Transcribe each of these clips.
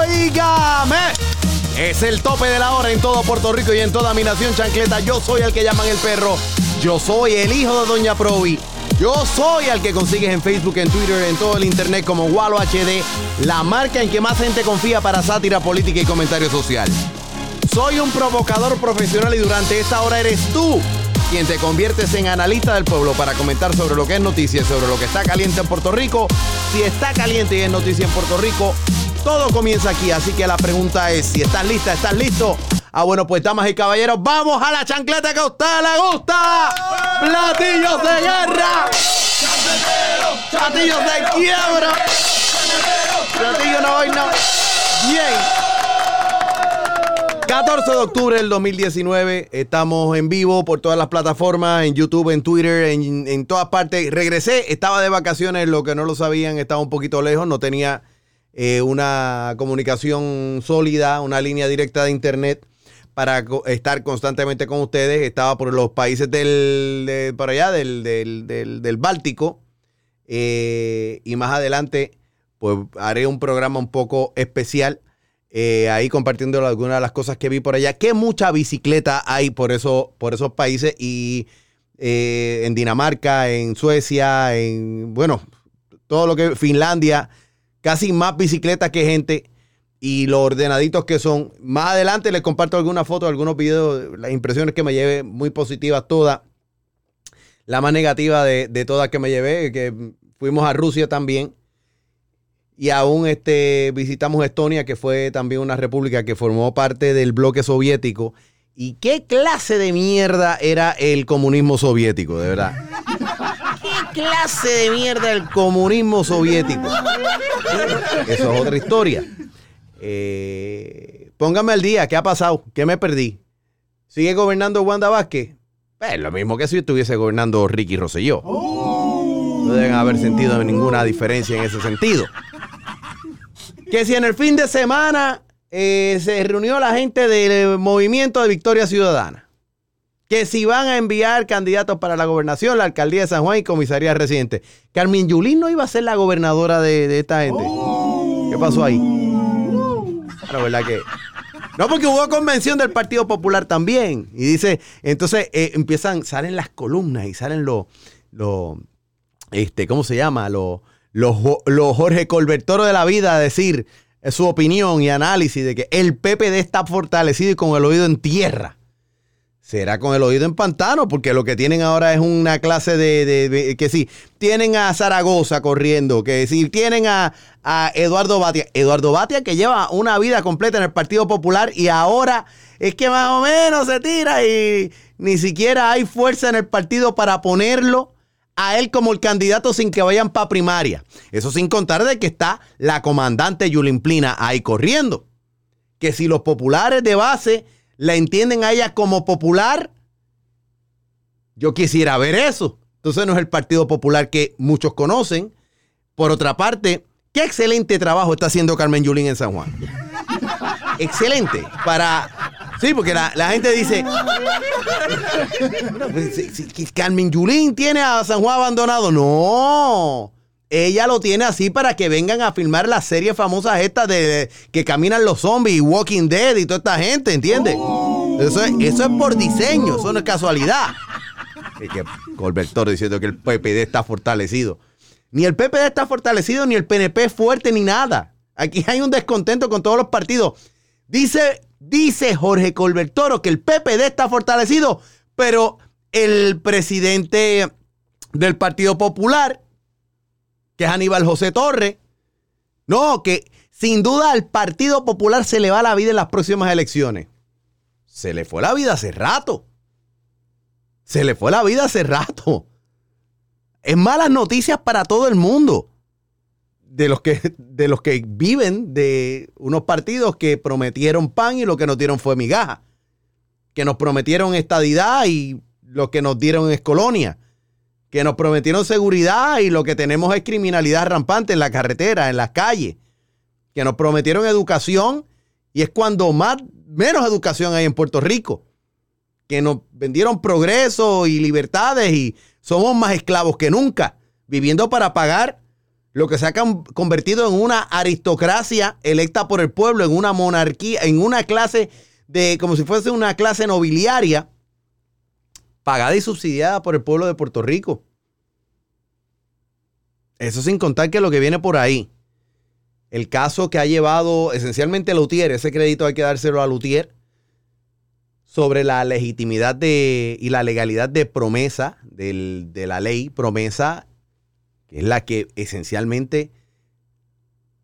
¡Oígame! Es el tope de la hora en todo Puerto Rico y en toda mi nación chancleta. Yo soy el que llaman el perro. Yo soy el hijo de Doña Provi. Yo soy el que consigues en Facebook, en Twitter, en todo el internet como Walo HD, la marca en que más gente confía para sátira política y comentario social. Soy un provocador profesional y durante esta hora eres tú quien te conviertes en analista del pueblo para comentar sobre lo que es noticia, sobre lo que está caliente en Puerto Rico. Si está caliente y es noticia en Puerto Rico, todo comienza aquí. Así que la pregunta es, si estás lista, ¿estás listo? Ah, bueno, pues damas y caballeros, vamos a la chancleta que a usted le gusta. Platillos de guerra. Platillos de quiebra. Platillos no, no. Bien. 14 de octubre del 2019, estamos en vivo por todas las plataformas, en YouTube, en Twitter, en, en todas partes. Regresé, estaba de vacaciones, lo que no lo sabían, estaba un poquito lejos, no tenía eh, una comunicación sólida, una línea directa de internet para estar constantemente con ustedes. Estaba por los países del, de- por allá del, del- del- del Báltico. eh, y más adelante, pues haré un programa un poco especial. Eh, ahí compartiendo algunas de las cosas que vi por allá. Que mucha bicicleta hay por, eso, por esos países. Y eh, en Dinamarca, en Suecia, en, bueno, todo lo que Finlandia, casi más bicicletas que gente y los ordenaditos que son. Más adelante les comparto algunas fotos, algunos videos, las impresiones que me llevé, muy positivas todas. La más negativa de, de todas que me llevé, que fuimos a Rusia también. Y aún este, visitamos Estonia, que fue también una república que formó parte del bloque soviético. ¿Y qué clase de mierda era el comunismo soviético, de verdad? ¿Qué clase de mierda el comunismo soviético? Eso es otra historia. Eh, póngame al día, ¿qué ha pasado? ¿Qué me perdí? ¿Sigue gobernando Wanda Vázquez? Es lo mismo que si estuviese gobernando Ricky Rosselló. No deben haber sentido ninguna diferencia en ese sentido. Que si en el fin de semana eh, se reunió la gente del movimiento de Victoria Ciudadana. Que si van a enviar candidatos para la gobernación, la alcaldía de San Juan y comisaría residente. Carmen Yulín no iba a ser la gobernadora de, esta gente. ¿Qué pasó ahí? Claro, ¿verdad que? No, porque hubo convención del Partido Popular también. Y dice, entonces eh, empiezan, salen las columnas y salen los, los este, ¿cómo se llama? Los, los, los Jorge Colbertoro de la vida a decir su opinión y análisis de que el PPD está fortalecido y con el oído en tierra. Será con el oído en pantano, porque lo que tienen ahora es una clase de- que sí, tienen a Zaragoza corriendo, que sí, tienen a, a Eduardo Batia. Eduardo Batia que lleva una vida completa en el Partido Popular y ahora es que más o menos se tira y ni siquiera hay fuerza en el partido para ponerlo a él como el candidato sin que vayan para primaria. Eso sin contar de que está la comandante Yulín Plina ahí corriendo. Que si los populares de base la entienden a ella como popular, yo quisiera ver eso. Entonces no es el Partido Popular que muchos conocen. Por otra parte, qué excelente trabajo está haciendo Carmen Yulín en San Juan. Excelente. Para. Sí, porque la, la gente dice. Pues, Carmen Yulín tiene a San Juan abandonado. No. Ella lo tiene así para que vengan a filmar las series famosas estas de que caminan los zombies y Walking Dead y toda esta gente, ¿entiendes? Eso es, eso es por diseño, eso no es casualidad. Y que Colbertor diciendo que el PPD está fortalecido. Ni el PPD está fortalecido, ni el PNP es fuerte, ni nada. Aquí hay un descontento con todos los partidos. Dice, dice Jorge Colbertoro que el PPD está fortalecido, pero el presidente del Partido Popular, que es Aníbal José Torres, no, que sin duda al Partido Popular se le va la vida en las próximas elecciones. Se le fue la vida hace rato. Se le fue la vida hace rato. Es malas noticias para todo el mundo. De los que de los que viven de unos partidos que prometieron pan y lo que nos dieron fue migaja. Que nos prometieron estadidad y lo que nos dieron es colonia. Que nos prometieron seguridad y lo que tenemos es criminalidad rampante en la carretera, en las calles. Que nos prometieron educación y es cuando más menos educación hay en Puerto Rico. Que nos vendieron progreso y libertades y somos más esclavos que nunca, viviendo para pagar lo que se ha con- convertido en una aristocracia electa por el pueblo, en una monarquía, en una clase de, como si fuese una clase nobiliaria, pagada y subsidiada por el pueblo de Puerto Rico. Eso sin contar que lo que viene por ahí, el caso que ha llevado esencialmente Lutier, ese crédito hay que dárselo a Lutier, sobre la legitimidad de, y la legalidad de promesa, del- de la ley promesa, que es la que esencialmente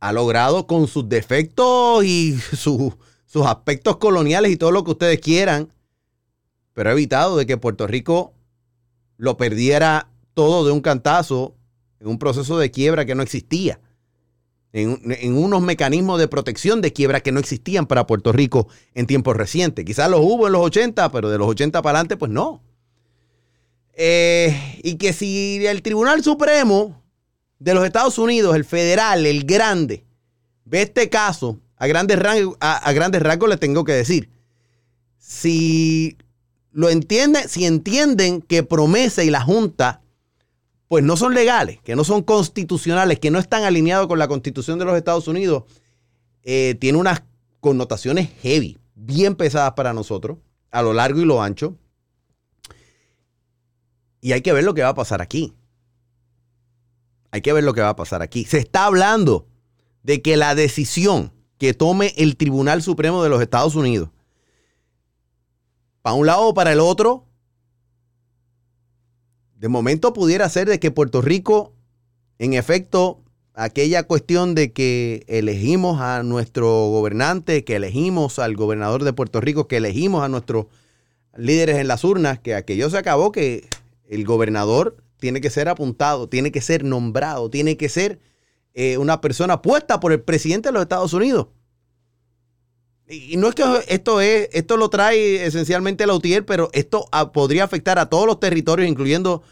ha logrado con sus defectos y su- sus aspectos coloniales y todo lo que ustedes quieran, pero ha evitado de que Puerto Rico lo perdiera todo de un cantazo en un proceso de quiebra que no existía, en, en unos mecanismos de protección de quiebra que no existían para Puerto Rico en tiempos recientes. Quizás los hubo en los 80, pero de los 80 para adelante, pues no. Eh, y que si el Tribunal Supremo de los Estados Unidos, el federal, el grande, ve este caso, a grandes, rasgos, a, grandes rasgos le tengo que decir, si lo entienden, si entienden que Promesa y la Junta pues no son legales, que no son constitucionales, que no están alineados con la Constitución de los Estados Unidos, eh, tiene unas connotaciones heavy, bien pesadas para nosotros, a lo largo y lo ancho. Y hay que ver lo que va a pasar aquí. Hay que ver lo que va a pasar aquí. Se está hablando de que la decisión que tome el Tribunal Supremo de los Estados Unidos, para un lado o para el otro, de momento pudiera ser de que Puerto Rico, en efecto, aquella cuestión de que elegimos a nuestro gobernante, que elegimos al gobernador de Puerto Rico, que elegimos a nuestros líderes en las urnas, que aquello se acabó, que el gobernador tiene que ser apuntado, tiene que ser nombrado, tiene que ser eh, una persona puesta por el presidente de los Estados Unidos. Y y no es que esto es, esto lo trae esencialmente la UTIER, pero esto podría afectar a todos los territorios, incluyendo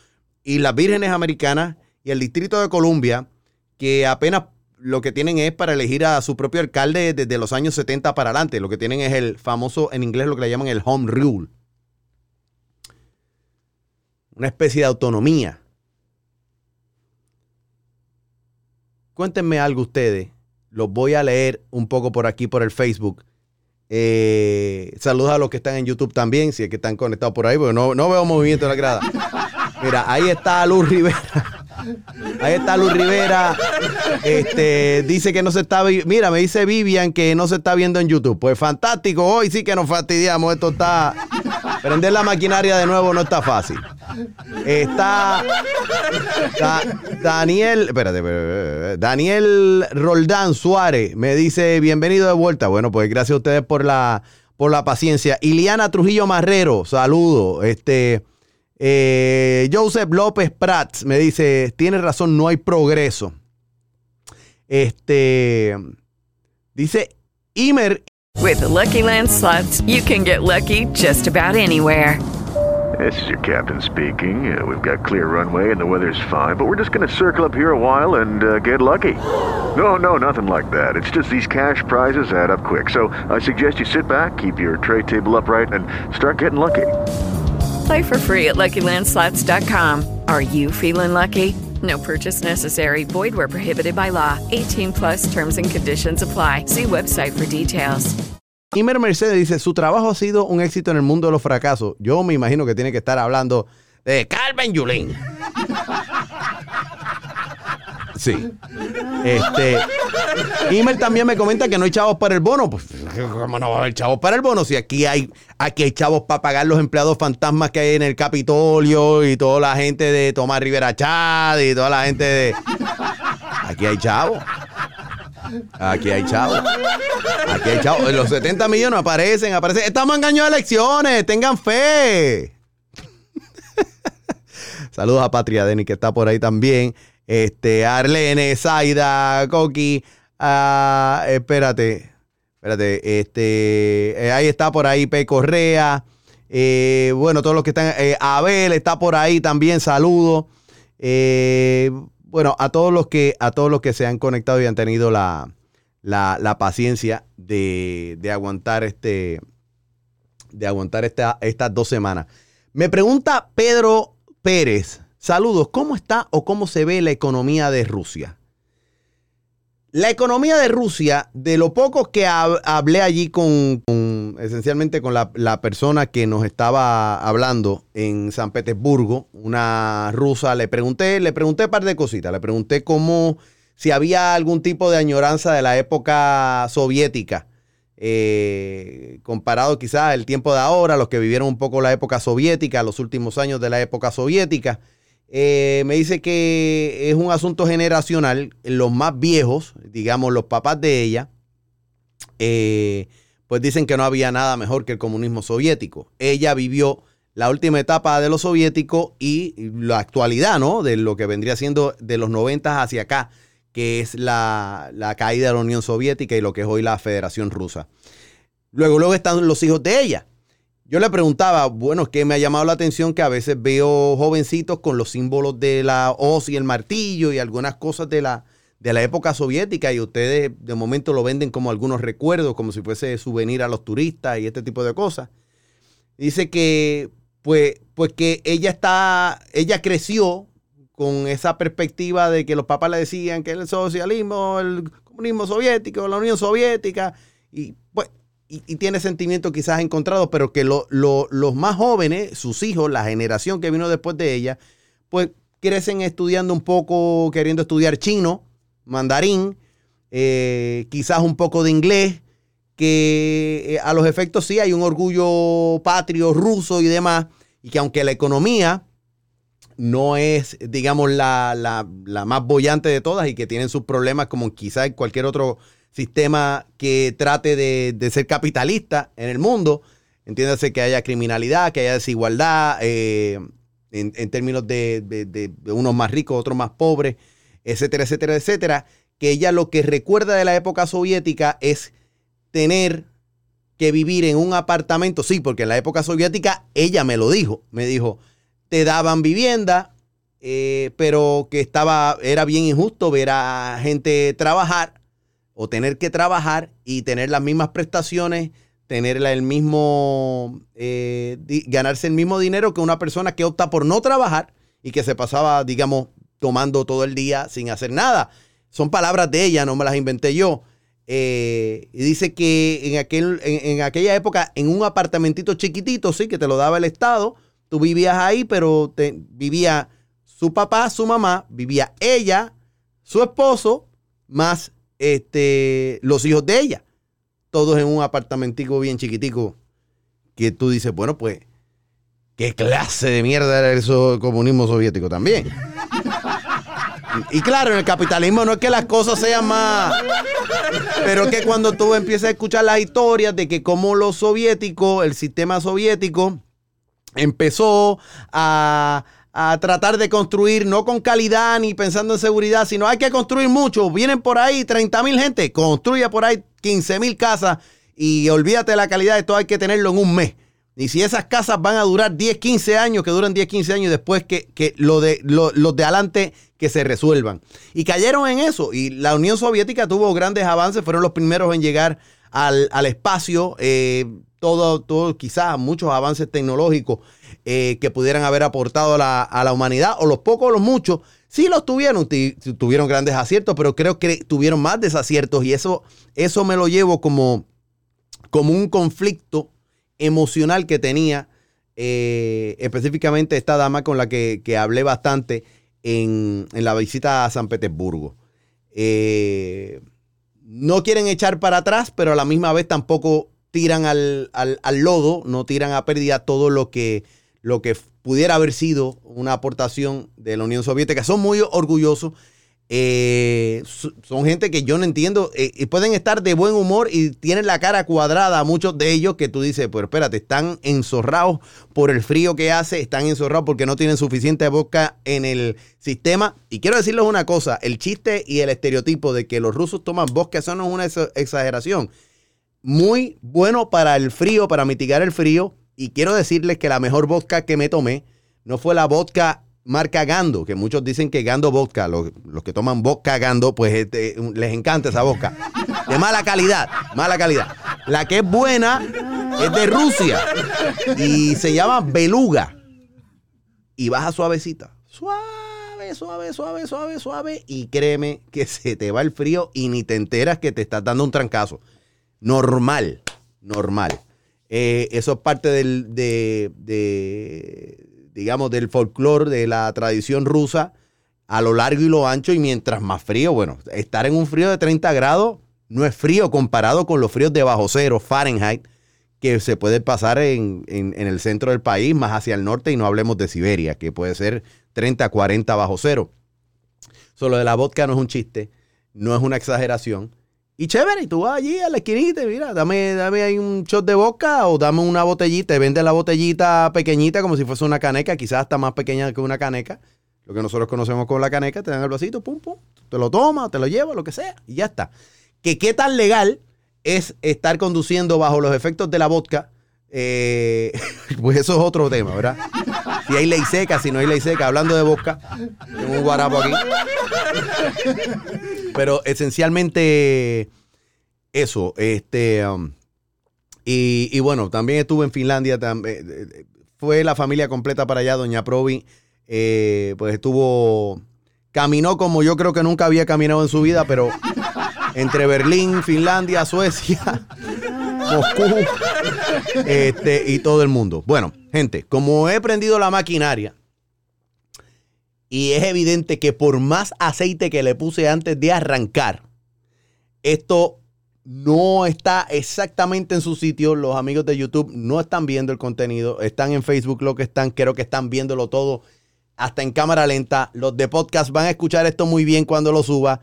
Islas Vírgenes Americanas y el Distrito de Columbia, que apenas lo que tienen es para elegir a su propio alcalde desde los años 70 para adelante. Lo que tienen es el famoso, en inglés lo que le llaman el home rule. Una especie de autonomía. Cuéntenme algo ustedes. Los voy a leer un poco por aquí, por el Facebook. Eh, saludos a los que están en YouTube también, si es que están conectados por ahí, porque no, no veo movimiento en la grada. Mira, ahí está Luz Rivera. Ahí está Luz Rivera. Este, dice que no se está vi- Mira, me dice Vivian que no se está viendo en YouTube. Pues fantástico, hoy sí que nos fastidiamos. Esto está. Prender la maquinaria de nuevo no está fácil. Está. Da- Daniel. Espérate, espérate, Daniel Roldán Suárez me dice: Bienvenido de vuelta. Bueno, pues gracias a ustedes por la, por la paciencia. Iliana Trujillo Marrero, saludo. Este. Eh, Joseph López Prats me dice, tienes razón, no hay progreso. Este dice Imer, With the Lucky Land slots, you can get lucky just about anywhere. This is your captain speaking. Uh, we've got clear runway and the weather's fine, but we're just going to circle up here a while and uh, get lucky. No, no, nothing like that. It's just these cash prizes add up quick. So I suggest you sit back, keep your tray table upright, and start getting lucky. Play for free at LuckyLandSlots.com. Are you feeling lucky? No purchase necessary. Void where prohibited by law. 18 plus terms and conditions apply. See website for details. Imer Mercedes dice, su trabajo ha sido un éxito en el mundo de los fracasos. Yo me imagino que tiene que estar hablando de Carmen Yulín. Sí. Este. Imer también me comenta que no hay chavos para el bono. Pues, ¿cómo no va a haber chavos para el bono? Si aquí hay, aquí hay chavos para pagar los empleados fantasmas que hay en el Capitolio y toda la gente de Tomás Rivera Chad y toda la gente de. Aquí hay chavos. Aquí hay chavos. Aquí hay chavos. Los 70 millones aparecen, aparecen. Estamos en año de elecciones. Tengan fe. Saludos a Patria Denny, que está por ahí también. Este, Arlene, Zaida, Coqui, ah, espérate, espérate, este, eh, ahí está por ahí P. Correa, eh, bueno, todos los que están, eh, Abel está por ahí también, saludo. Bueno, a todos los que, a todos los que se han conectado y han tenido la, la, la paciencia de, de aguantar este, de aguantar esta- estas dos semanas. Me pregunta Pedro Pérez, saludos, ¿cómo está o cómo se ve la economía de Rusia? La economía de Rusia, de lo poco que hab- hablé allí con, esencialmente con la, la persona que nos estaba hablando en San Petersburgo, una rusa, le pregunté, le pregunté un par de cositas, le pregunté cómo, si había algún tipo de añoranza de la época soviética, eh, comparado quizás el tiempo de ahora, los que vivieron un poco la época soviética, los últimos años de la época soviética. Eh, me dice que es un asunto generacional. Los más viejos, digamos los papás de ella, eh, pues dicen que no había nada mejor que el comunismo soviético. Ella vivió la última etapa de lo soviético y la actualidad, ¿no? De lo que vendría siendo de los 90 hacia acá, que es la, la caída de la Unión Soviética y lo que es hoy la Federación Rusa. Luego, luego están los hijos de ella. Yo le preguntaba, bueno, es que me ha llamado la atención que a veces veo jovencitos con los símbolos de la hoz y el martillo y algunas cosas de la, de la época soviética y ustedes de momento lo venden como algunos recuerdos, como si fuese souvenir a los turistas y este tipo de cosas. Dice que, pues, pues que ella está, ella creció con esa perspectiva de que los papás le decían que el socialismo, el comunismo soviético, la Unión Soviética, y pues y, tiene sentimientos quizás encontrados, pero que lo- lo- los más jóvenes, sus hijos, la generación que vino después de ella, pues crecen estudiando un poco, queriendo estudiar chino, mandarín, eh, quizás un poco de inglés, que eh, a los efectos sí hay un orgullo patrio ruso y demás, y que aunque la economía no es, digamos, la, la- la más bollante de todas y que tienen sus problemas como quizás cualquier otro sistema que trate de, de ser capitalista en el mundo. Entiéndase que haya criminalidad, que haya desigualdad eh, en, en términos de, de- de- unos más ricos, otros más pobres, etcétera, etcétera, etcétera. Que ella lo que recuerda de la época soviética es tener que vivir en un apartamento. Sí, porque en la época soviética ella me lo dijo. Me dijo, te daban vivienda, eh, pero que estaba, era bien injusto ver a gente trabajar o tener que trabajar y tener las mismas prestaciones, tener el mismo, eh, ganarse el mismo dinero que una persona que opta por no trabajar y que se pasaba, digamos, tomando todo el día sin hacer nada. Son palabras de ella, no me las inventé yo. Eh, y dice que en, aquel, en, en aquella época, en un apartamentito chiquitito, sí, que te lo daba el Estado, tú vivías ahí, pero te, vivía su papá, su mamá, vivía ella, su esposo, más este, los hijos de ella. Todos en un apartamentico bien chiquitico. Que tú dices, bueno, pues, ¿qué clase de mierda era eso comunismo soviético también? Y claro, en el capitalismo no es que las cosas sean más. Pero que cuando tú empiezas a escuchar las historias de que como los soviéticos, el sistema soviético, empezó a, a tratar de construir, no con calidad ni pensando en seguridad, sino hay que construir mucho. Vienen por ahí 30 mil gente, construye por ahí 15 mil casas y olvídate de la calidad, esto hay que tenerlo en un mes. Y si esas casas van a durar 10, 15 años, que duran 10, 15 años después que, que lo de, lo- los de adelante que se resuelvan. Y cayeron en eso. Y la Unión Soviética tuvo grandes avances, fueron los primeros en llegar al, al espacio. eh, todo, todo, quizás muchos avances tecnológicos eh, que pudieran haber aportado a la, a la humanidad, o los pocos o los muchos, sí los tuvieron, tuvieron grandes aciertos, pero creo que tuvieron más desaciertos y eso, eso me lo llevo como, como un conflicto emocional que tenía eh, específicamente esta dama con la que, que hablé bastante en, en la visita a San Petersburgo. Eh, no quieren echar para atrás, pero a la misma vez tampoco tiran al- al lodo, no tiran a pérdida todo lo que, lo que pudiera haber sido una aportación de la Unión Soviética. Son muy orgullosos. eh, son gente que yo no entiendo. eh, y pueden estar de buen humor y tienen la cara cuadrada, muchos de ellos que tú dices, pues espérate, están enzorrados por el frío que hace, están enzorrados porque no tienen suficiente vodka en el sistema. Y quiero decirles una cosa, el chiste y el estereotipo de que los rusos toman vodka, eso no es una ex- exageración. Muy bueno para el frío, para mitigar el frío. Y quiero decirles que la mejor vodka que me tomé no fue la vodka marca Gando, que muchos dicen que Gando vodka, los, los que toman vodka Gando, pues este, les encanta esa vodka. De mala calidad, mala calidad. La que es buena es de Rusia y se llama Beluga. Y baja suavecita. Suave, suave, suave, suave, suave. Y créeme que se te va el frío y ni te enteras que te estás dando un trancazo. Normal, normal. Eh, eso es parte del, de, de, digamos, del folclore, de la tradición rusa a lo largo y lo ancho. Y mientras más frío, bueno, estar en un frío de 30 grados no es frío comparado con los fríos de bajo cero, Fahrenheit, que se puede pasar en, en- en el centro del país, más hacia el norte, y no hablemos de Siberia, que puede ser 30, 40 bajo cero. Solo de la vodka no es un chiste, no es una exageración. Y chévere, y tú vas allí a la esquinita, y mira, dame, dame ahí un shot de vodka o dame una botellita, te vende la botellita pequeñita como si fuese una caneca, quizás hasta más pequeña que una caneca, lo que nosotros conocemos como la caneca, te dan el vasito, pum, pum, te lo tomas, te lo llevas, lo que sea, y ya está. Que qué tan legal es estar conduciendo bajo los efectos de la vodka, eh, pues eso es otro tema, ¿verdad? Si hay ley seca, si no hay ley seca, hablando de vodka, tengo un guarapo aquí. Pero esencialmente eso, este, um, y, bueno, también estuve en Finlandia, tam- eh, eh, fue la familia completa para allá, Doña Provi, eh, pues estuvo, caminó como yo creo que nunca había caminado en su vida, pero entre Berlín, Finlandia, Suecia, Moscú, este, y todo el mundo. Bueno, gente, como he prendido la maquinaria, y es evidente que por más aceite que le puse antes de arrancar, esto no está exactamente en su sitio. Los amigos de YouTube no están viendo el contenido. Están en Facebook lo que están. Creo que están viéndolo todo hasta en cámara lenta. Los de podcast van a escuchar esto muy bien cuando lo suba.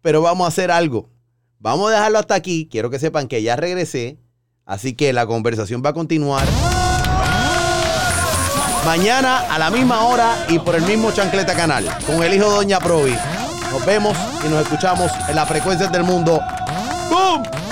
Pero vamos a hacer algo. Vamos a dejarlo hasta aquí. Quiero que sepan que ya regresé. Así que la conversación va a continuar. Mañana a la misma hora y por el mismo Chancleta Canal. Con el hijo Doña Provi. Nos vemos y nos escuchamos en las frecuencias del mundo. ¡Boom!